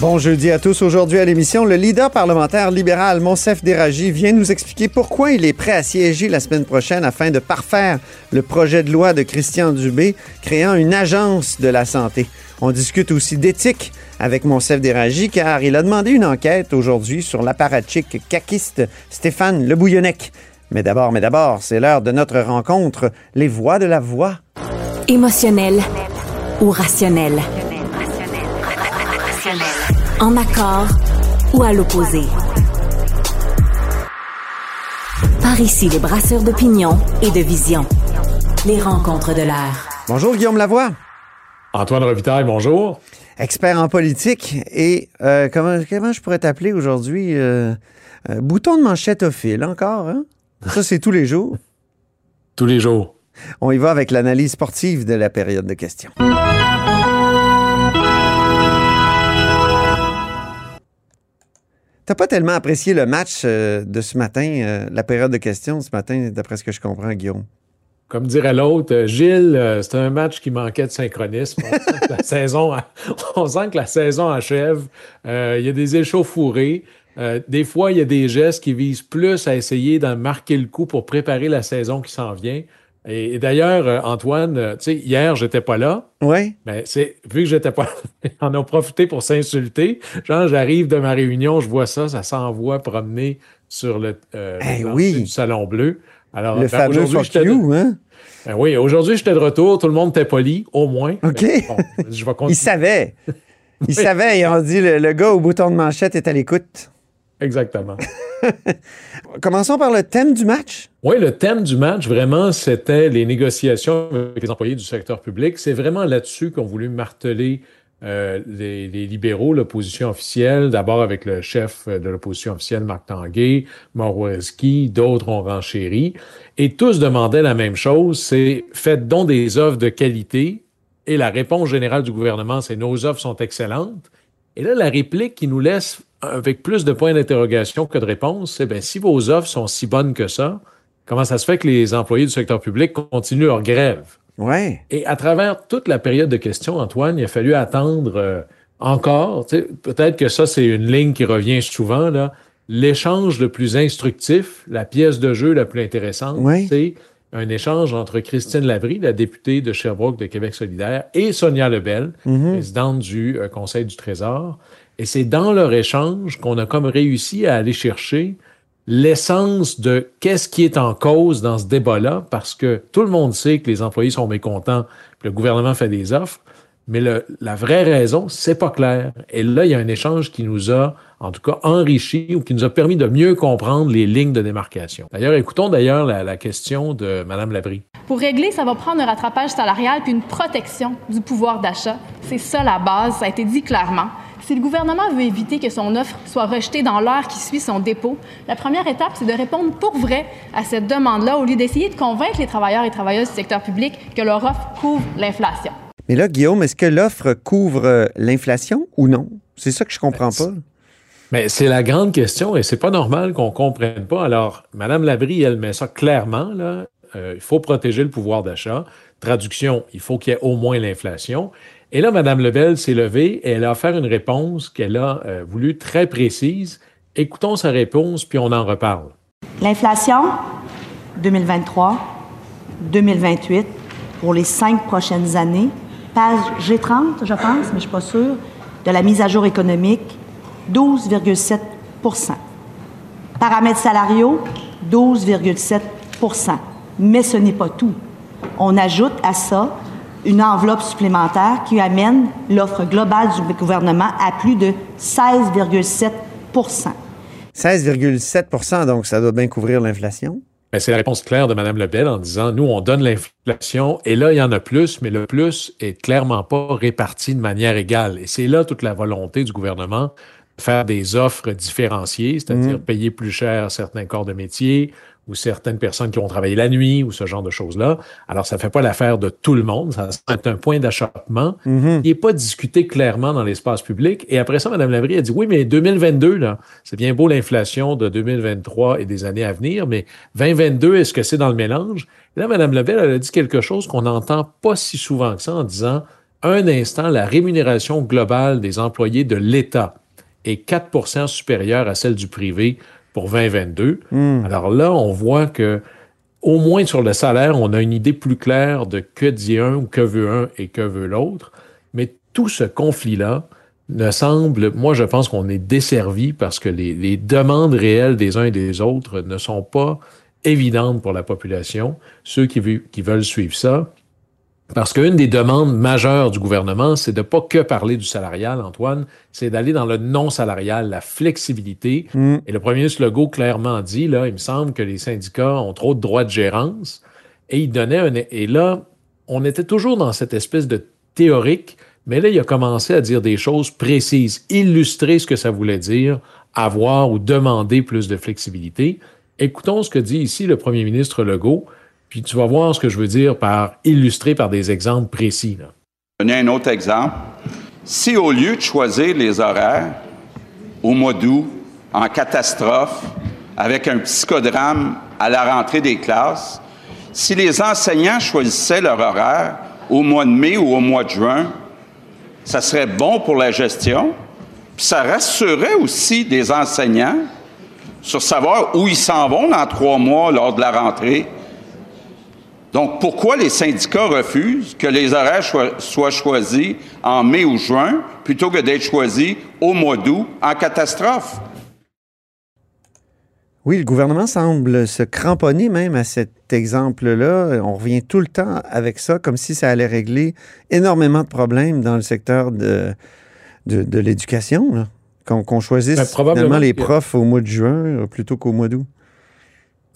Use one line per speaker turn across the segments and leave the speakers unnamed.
Bon jeudi à tous. Aujourd'hui à l'émission, le leader parlementaire libéral Monsef Déragi vient nous expliquer pourquoi il est prêt à siéger la semaine prochaine afin de parfaire le projet de loi de Christian Dubé créant une agence de la santé. On discute aussi d'éthique avec Monsef Déragi car il a demandé une enquête aujourd'hui sur l'apparatchik caquiste Stéphane Le Bouillonnec. Mais d'abord, mais d'abord, c'est l'heure de notre rencontre, les voix de la voix.
Émotionnel ou rationnel? En accord ou à l'opposé. Par ici, les brasseurs d'opinion et de vision. Les rencontres de l'air.
Bonjour Guillaume Lavoie.
Antoine Revitaille, bonjour.
Expert en politique et euh, comment, comment je pourrais t'appeler aujourd'hui? Euh, euh, bouton de manchette au fil, encore, hein? Ça, c'est tous les jours.
Tous les jours.
On y va avec l'analyse sportive de la période de questions. T'as pas tellement apprécié le match euh, de ce matin, euh, la période de questions ce matin, d'après ce que je comprends, Guillaume?
Comme dirait l'autre, euh, Gilles, c'est un match qui manquait de synchronisme. On sent que la saison, on sent que la saison achève. Il y a des échauffourées. Des fois, il y a des gestes qui visent plus à essayer d'en marquer le coup pour préparer la saison qui s'en vient. Et, et d'ailleurs, euh, Antoine, euh, tu sais, hier, j'étais pas là.
Oui.
Mais c'est vu que j'étais pas là, on a profité pour s'insulter. Genre, j'arrive de ma réunion, je vois ça, ça s'envoie promener sur le, euh, le
Eh
plancher
oui.
du Salon Bleu. Alors,
Le
ben,
fameux
aujourd'hui,
fuck you, hein?
ben oui, aujourd'hui, j'étais de retour. Tout le monde était poli, au moins.
OK.
Mais bon, je vais
Il
continuer.
savait. Il savait. Ils ont dit le, le gars au bouton de manchette est à l'écoute.
Exactement.
Commençons par le thème du match.
Oui, le thème du match, vraiment, c'était les négociations avec les employés du secteur public. C'est vraiment là-dessus qu'ont voulu marteler euh, les, les libéraux, l'opposition officielle, d'abord avec le chef de l'opposition officielle, Marc Tanguay, Moroweski, d'autres ont renchéri. Et tous demandaient la même chose, c'est faites donc des offres de qualité. Et la réponse générale du gouvernement, c'est nos offres sont excellentes. Et là, la réplique qui nous laisse avec plus de points d'interrogation que de réponses, c'est ben, si vos offres sont si bonnes que ça, comment ça se fait que les employés du secteur public continuent leur grève?
Ouais.
Et à travers toute la période de questions, Antoine, il a fallu attendre euh, encore. tu sais, Peut-être que ça, c'est une ligne qui revient souvent. là. L'échange le plus instructif, la pièce de jeu la plus intéressante, c'est un échange entre Christine Labrie, la députée de Sherbrooke de Québec solidaire, et Sonia Lebel, présidente du euh, Conseil du Trésor. Et c'est dans leur échange qu'on a comme réussi à aller chercher l'essence de qu'est-ce qui est en cause dans ce débat-là, parce que tout le monde sait que les employés sont mécontents, que le gouvernement fait des offres, mais la vraie raison, c'est pas clair. Et là, il y a un échange qui nous a, en tout cas, enrichi ou qui nous a permis de mieux comprendre les lignes de démarcation. D'ailleurs, écoutons d'ailleurs la, la question de Mme Labrie.
Pour régler, ça va prendre un rattrapage salarial puis une protection du pouvoir d'achat. C'est ça la base, ça a été dit clairement. Si le gouvernement veut éviter que son offre soit rejetée dans l'heure qui suit son dépôt, la première étape, c'est de répondre pour vrai à cette demande-là au lieu d'essayer de convaincre les travailleurs et travailleuses du secteur public que leur offre couvre l'inflation.
Mais là, Guillaume, est-ce que l'offre couvre euh, l'inflation ou non? C'est ça que je comprends pas.
Mais c'est la grande question et c'est pas normal qu'on comprenne pas. Alors, Mme Labrie, elle met ça clairement, là. Euh, il faut protéger le pouvoir d'achat. Traduction, il faut qu'il y ait au moins l'inflation. Et là, Mme Lebel s'est levée et elle a offert une réponse qu'elle a euh, voulu très précise. Écoutons sa réponse, puis on en reparle.
L'inflation, 2023, 2028, pour les cinq prochaines années, page G30, je pense, mais je ne suis pas sûre, de la mise à jour économique, 12,7% Paramètres salariaux, 12,7% Mais ce n'est pas tout. On ajoute à ça une enveloppe supplémentaire qui amène l'offre globale du gouvernement à plus de 16,7
16,7 donc ça doit bien couvrir l'inflation.
Ben, c'est la réponse claire de Mme Lebel en disant, nous, on donne l'inflation et là, il y en a plus, mais le plus est clairement pas réparti de manière égale. Et c'est là toute la volonté du gouvernement de faire des offres différenciées, c'est-à-dire payer plus cher certains corps de métier ou certaines personnes qui ont travaillé la nuit ou ce genre de choses-là. Alors, ça ne fait pas l'affaire de tout le monde. Ça c'est un point d'achoppement
Mhm.
qui n'est pas discuté clairement dans l'espace public. Et après ça, Mme Labrie a dit, oui, mais 2022, là, c'est bien beau l'inflation de 2023 et des années à venir, mais 2022, est-ce que c'est dans le mélange? Et là, Mme Lebel, elle a dit quelque chose qu'on n'entend pas si souvent que ça en disant, un instant, la rémunération globale des employés de l'État est 4% supérieure à celle du privé pour 2022. Alors là, on voit que au moins sur le salaire, on a une idée plus claire de que dit un ou que veut un et que veut l'autre. Mais tout ce conflit-là ne semble, moi je pense qu'on est desservi parce que les, les demandes réelles des uns et des autres ne sont pas évidentes pour la population, ceux qui veulent suivre ça. Parce qu'une des demandes majeures du gouvernement, c'est de pas que parler du salarial, Antoine, c'est d'aller dans le non salarial, la flexibilité. Et le premier ministre Legault clairement dit, là, il me semble que les syndicats ont trop de droits de gérance. Et il donnait un, et là, on était toujours dans cette espèce de théorique, mais là, il a commencé à dire des choses précises, illustrer ce que ça voulait dire, avoir ou demander plus de flexibilité. Écoutons ce que dit ici le premier ministre Legault, puis tu vas voir ce que je veux dire par illustrer par des exemples précis. Là.
donner un autre exemple. Si au lieu de choisir les horaires au mois d'août, en catastrophe, avec un psychodrame à la rentrée des classes, si les enseignants choisissaient leur horaire au mois de mai ou au mois de juin, ça serait bon pour la gestion, puis ça rassurerait aussi des enseignants sur savoir où ils s'en vont dans trois mois lors de la rentrée. Donc, pourquoi les syndicats refusent que les horaires soient choisis en mai ou juin plutôt que d'être choisis au mois d'août en catastrophe?
Oui, le gouvernement semble se cramponner même à cet exemple-là. On revient tout le temps avec ça, comme si ça allait régler énormément de problèmes dans le secteur de, de, de l'éducation. Qu'on choisisse
Ben, probablement
les profs au mois de juin euh, plutôt qu'au mois d'août.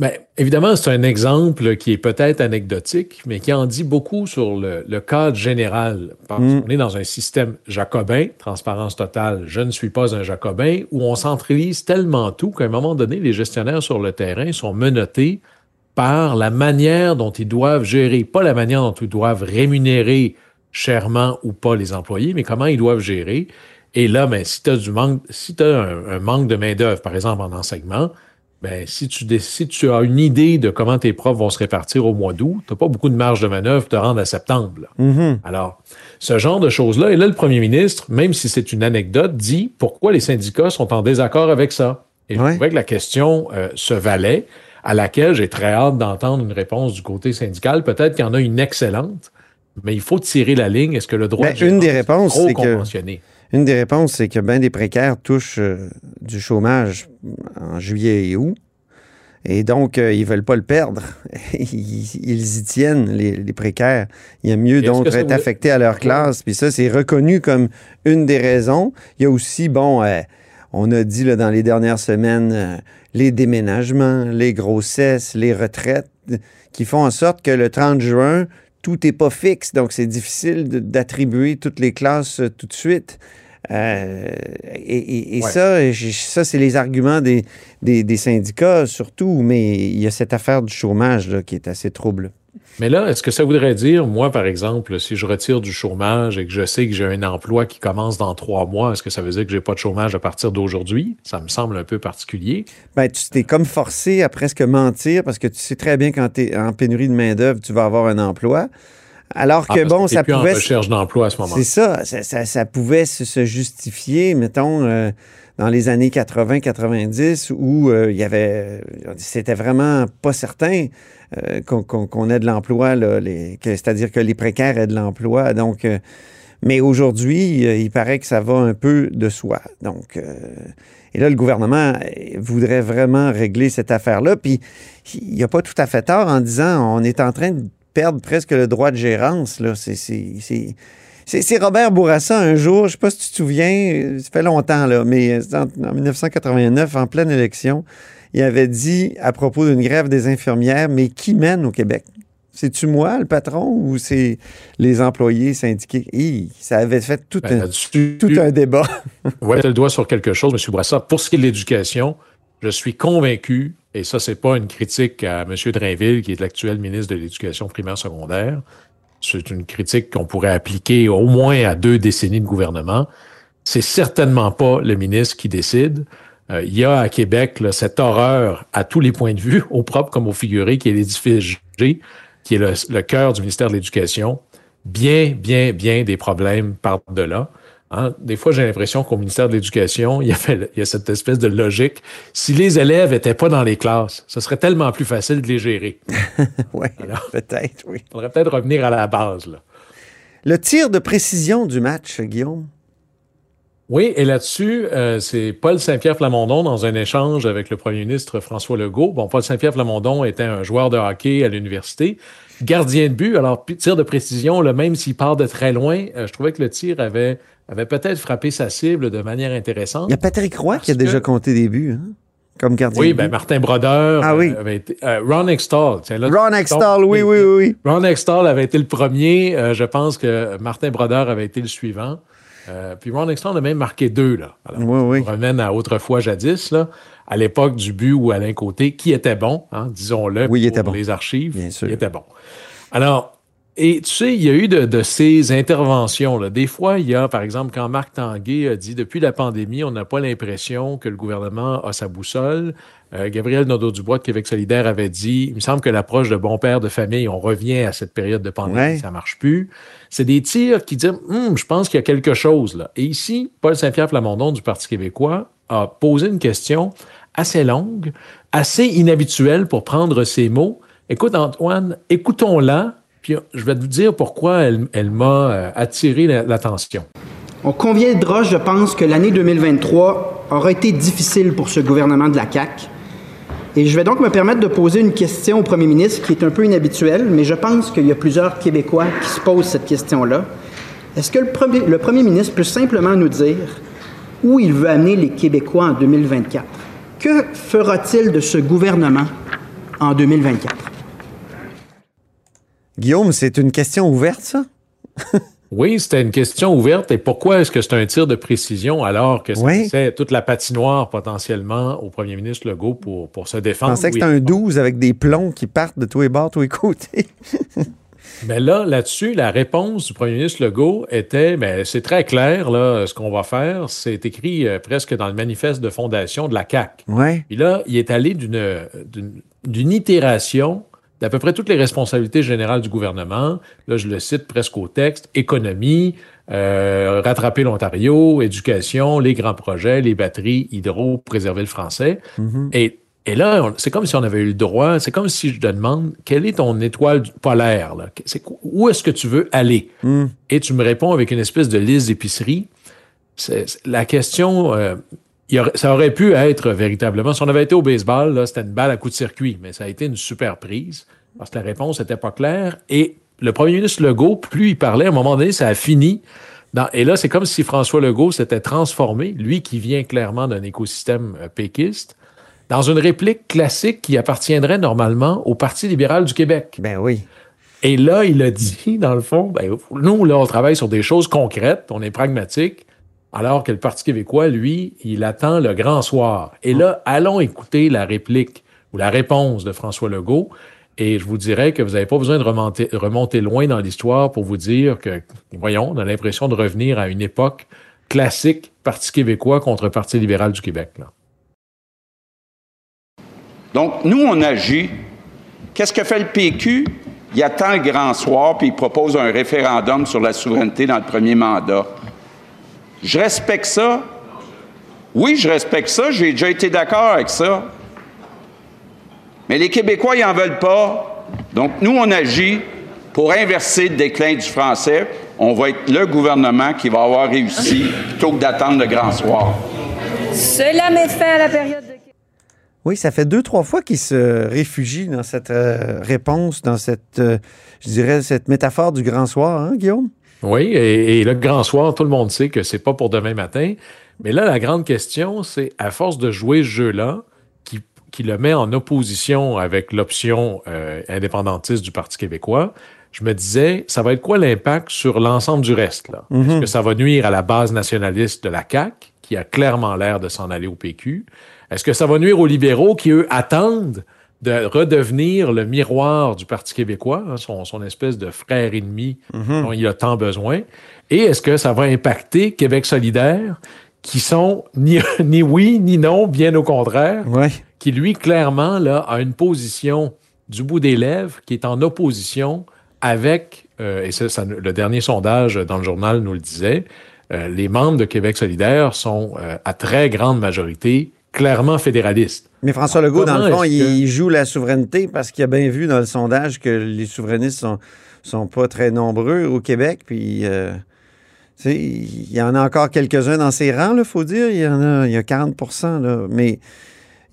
Bien, évidemment, c'est un exemple qui est peut-être anecdotique, mais qui en dit beaucoup sur le, le cadre général. Parce
Mm.
qu'on est dans un système jacobin, transparence totale, je ne suis pas un jacobin, où on centralise tellement tout qu'à un moment donné, les gestionnaires sur le terrain sont menottés par la manière dont ils doivent gérer, pas la manière dont ils doivent rémunérer chèrement ou pas les employés, mais comment ils doivent gérer. Et là, ben, si tu as du manque, si as un, un manque de main-d'œuvre, par exemple, en enseignement, ben, si tu, si tu as une idée de comment tes profs vont se répartir au mois d'août, tu n'as pas beaucoup de marge de manœuvre pour te rendre à septembre.
Mhm.
Alors, ce genre de choses-là, et là, le premier ministre, même si c'est une anecdote, dit pourquoi les syndicats sont en désaccord avec ça. Et
Ouais.
je trouvais que la question euh, se valait, à laquelle j'ai très hâte d'entendre une réponse du côté syndical. Peut-être qu'il y en a une excellente, mais il faut tirer la ligne. Est-ce que le droit
Ben,
de
une des réponses,
trop
c'est que-? Une des réponses, c'est que bien des précaires touchent euh, du chômage en juillet et août. Et donc, euh, ils ne veulent pas le perdre. ils, ils y tiennent, les, les précaires. Il y a mieux donc être
voulait-
affecté à leur classe. Puis ça, c'est reconnu comme une des raisons. Il y a aussi, bon, euh, on a dit là, dans les dernières semaines, euh, les déménagements, les grossesses, les retraites, qui font en sorte que le 30 juin, tout n'est pas fixe. Donc, c'est difficile d'attribuer toutes les classes tout de suite. Euh, et et- et
Ouais.
ça, c'est les arguments des, des, des syndicats surtout, mais il y a cette affaire du chômage là, qui est assez trouble.
Mais là, est-ce que ça voudrait dire, moi, par exemple, si je retire du chômage et que je sais que j'ai un emploi qui commence dans trois mois, est-ce que ça veut dire que j'ai pas de chômage à partir d'aujourd'hui? Ça me semble un peu particulier.
Ben, tu t'es comme forcé à presque mentir parce que tu sais très bien quand tu es en pénurie de main-d'œuvre, tu vas avoir un emploi. Alors
Ah,
que bon, ça
plus
pouvait.
en recherche d'emploi à ce moment
C'est ça, ça, ça- ça pouvait se, se justifier, mettons, euh, dans les années 80-90, où euh, il y avait, c'était vraiment pas certain euh, qu'on ait de l'emploi, là, les- que- c'est-à-dire que les précaires aient de l'emploi. Donc, euh, mais aujourd'hui, euh, il paraît que ça va un peu de soi. Donc, euh, et là, le gouvernement euh, voudrait vraiment régler cette affaire-là. Puis, il n'a pas tout à fait tort en disant on est en train de perdre presque le droit de gérance. Là. C'est, c'est, c'est, Robert Bourassa un jour, je ne sais pas si tu te souviens, ça fait longtemps, là, mais euh, en, en 1989, en pleine élection, il avait dit à propos d'une grève des infirmières, mais qui mène au Québec? C'est-tu moi, le patron, ou c'est les employés syndiqués? Hi, ça avait fait tout,
Ben,
un, tout un débat.
Ouais, tu le doigt sur quelque chose, M. Bourassa. Pour ce qui est de l'éducation, Je suis convaincu, et ça, c'est pas une critique à M. Drainville, qui est l'actuel ministre de l'Éducation primaire secondaire. C'est une critique qu'on pourrait appliquer au moins à deux décennies de gouvernement. C'est certainement pas le ministre qui décide. Euh, il y a à Québec cette horreur à tous les points de vue, au propre comme au figuré, qui est l'édifice G, qui est le, le cœur du ministère de l'Éducation. Bien, bien, bien des problèmes par-delà. Hein? Des fois, j'ai l'impression qu'au ministère de l'Éducation, il y, avait, il y a cette espèce de logique. Si les élèves n'étaient pas dans les classes, ce serait tellement plus facile de les gérer.
oui, peut-être, oui.
Il faudrait peut-être revenir à la base. Là.
Le tir de précision du match, Guillaume?
Oui, et là-dessus, euh, c'est Paul Saint-Pierre Plamondon dans un échange avec le premier ministre François Legault. Bon, Paul Saint-Pierre Plamondon était un joueur de hockey à l'université, gardien de but. Alors, tir de précision, là, même s'il part de très loin, euh, je trouvais que le tir avait, avait peut-être frappé sa cible de manière intéressante.
Il y a Patrick Roy qui a déjà compté des buts, hein? Comme gardien.
Oui, ben. Martin Brodeur
Ah oui.
avait été. euh, Ron Extall. tiens, là,
Ron Extall, oui, oui, oui, oui.
Ron Extall avait été le premier. Euh, je pense que Martin Brodeur avait été le suivant. Euh, puis Ron Extall a même marqué deux. Là. Alors,
Oui, oui.
on remène à autrefois jadis, là, à l'époque du but où Alain Côté, qui était bon, hein, disons-le,
Oui, il était bon.
les archives,
Bien sûr.
il était bon. Alors, et tu sais, il y a eu de, de ces interventions. Là. Des fois, il y a, par exemple, quand Marc Tanguay a dit depuis la pandémie, on n'a pas l'impression que le gouvernement a sa boussole. Euh, Gabriel Nadeau-Dubois de Québec solidaire avait dit il me semble que l'approche de bon père de famille, on revient à cette période de pandémie,
Ouais.
ça marche plus. C'est des tirs qui disent Hum, je pense qu'il y a quelque chose là. Et ici, Paul Saint-Pierre Plamondon du Parti québécois a posé une question assez longue, assez inhabituelle pour prendre ses mots. Écoute, Antoine, écoutons-la, puis je vais te dire pourquoi elle, m'a euh, attiré la- l'attention.
On conviendra, je pense, que l'année 2023 aura été difficile pour ce gouvernement de la CAQ. Et je vais donc me permettre de poser une question au premier ministre qui est un peu inhabituelle, mais je pense qu'il y a plusieurs Québécois qui se posent cette question-là. Est-ce que le premier ministre peut simplement nous dire où il veut amener les Québécois en 2024? Que fera-t-il de ce gouvernement en 2024?
Guillaume, c'est une question ouverte, ça?
Oui, c'était une question ouverte. Et pourquoi est-ce que c'est un tir de précision alors que
Oui.
c'est toute la patinoire potentiellement au premier ministre Legault pour, pour se
Je
défendre?
pensais que c'était un 12 avec des plombs qui partent de tous les bords, tous les côtés.
Mais là, là-dessus, la réponse du premier ministre Legault était, ben, c'est très clair, là, ce qu'on va faire. C'est écrit euh, presque dans le manifeste de fondation de la CAQ.
Ouais.
Puis là, il est allé d'une itération d'à peu près toutes les responsabilités générales du gouvernement. Là, je le cite presque au texte. Économie, euh, rattraper l'Ontario, éducation, les grands projets, les batteries, hydro, préserver le français. Et, et là, c'est comme si on avait eu le droit, c'est comme si je te demande, quelle est ton étoile polaire? Là? Où est-ce que tu veux aller? Et tu me réponds avec une espèce de liste d'épicerie. La question, euh, il aurait- ça aurait pu être véritablement, si on avait été au baseball, c'était une balle à coup de circuit, mais ça a été une super prise parce que la réponse n'était pas claire. Et le premier ministre Legault, plus il parlait, à un moment donné, ça a fini. dans- et là, c'est comme si François Legault s'était transformé, lui qui vient clairement d'un écosystème euh, péquiste, dans une réplique classique qui appartiendrait normalement au Parti libéral du Québec.
Ben oui.
Et là, il a dit, dans le fond, ben, nous, là, on travaille sur des choses concrètes, on est pragmatique, alors que le Parti québécois, lui, il attend le grand soir. Et là, allons écouter la réplique ou la réponse de François Legault. Et je vous dirais que vous n'avez pas besoin de remonter, loin dans l'histoire pour vous dire que, voyons, on a l'impression de revenir à une époque classique, Parti québécois contre Parti libéral du Québec.
Donc, nous, on agit. Qu'est-ce que fait le PQ? Il attend le grand soir, puis il propose un référendum sur la souveraineté dans le premier mandat. Je respecte ça. Oui, je respecte ça. J'ai déjà été d'accord avec ça. Mais les Québécois, ils n'en veulent pas. Donc, nous, on agit pour inverser le déclin du français. On va être le gouvernement qui va avoir réussi plutôt que d'attendre le grand soir.
Cela met fin à la période de...
Oui, ça fait deux, trois fois qu'il se réfugie dans cette euh, réponse, dans cette, euh, je dirais, cette métaphore du grand soir, hein, Guillaume?
Oui, et, et le grand soir, tout le monde sait que c'est pas pour demain matin. Mais là, la grande question, c'est à force de jouer ce jeu-là, qui, le met en opposition avec l'option euh, indépendantiste du Parti québécois, je me disais, ça va être quoi l'impact sur l'ensemble du reste? là? Est-ce que ça va nuire à la base nationaliste de la CAQ, qui a clairement l'air de s'en aller au PQ? Est-ce que ça va nuire aux libéraux qui, eux, attendent de redevenir le miroir du Parti québécois, hein, son, son, espèce de frère ennemi
Mhm.
dont il a tant besoin? Et est-ce que ça va impacter Québec solidaire, qui sont ni, ni oui ni non, bien au contraire,
Ouais.
Qui lui, clairement, là, a une position du bout des lèvres, qui est en opposition avec, euh, et ça, ça, le dernier sondage dans le journal nous le disait, euh, les membres de Québec solidaire sont euh, à très grande majorité clairement fédéralistes.
Mais François Legault, dans le fond, il,
que-
il joue la souveraineté parce qu'il a bien vu dans le sondage que les souverainistes sont, sont pas très nombreux au Québec. Puis, il y en a encore quelques-uns dans ses rangs, il faut dire. Il y en a, il y a 40% là. Mais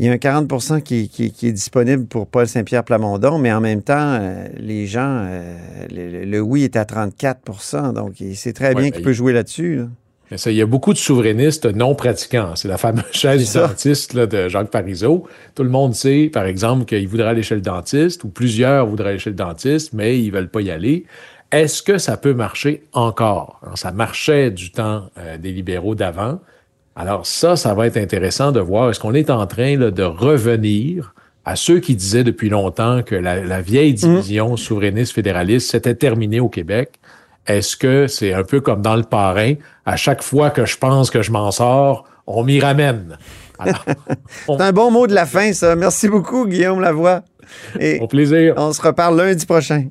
il y a un 40 qui, qui- qui est disponible pour Paul Saint-Pierre Plamondon, mais en même temps, euh, les gens, euh, le, le oui est à 34% donc il sait très
Ouais,
bien
ben,
qu'il
il-
peut jouer là-dessus. là.
Mais ça, il y a beaucoup de souverainistes non pratiquants. C'est la fameuse chaise
C'est
du dentiste là, de Jacques Parizeau. Tout le monde sait, par exemple, qu'il voudrait aller chez le dentiste, ou plusieurs voudraient aller chez le dentiste, mais ils veulent pas y aller. Est-ce que ça peut marcher encore? Alors, ça marchait du temps euh, des libéraux d'avant. Alors ça, ça va être intéressant de voir. Est-ce qu'on est en train là, de revenir à ceux qui disaient depuis longtemps que la, la vieille division souverainiste-fédéraliste s'était terminée au Québec? Est-ce que c'est un peu comme dans le parrain? À chaque fois que je pense que je m'en sors, on m'y ramène. Alors,
C'est un bon mot de la fin, ça. Merci beaucoup, Guillaume Lavoie. Et
au plaisir.
on se reparle lundi prochain.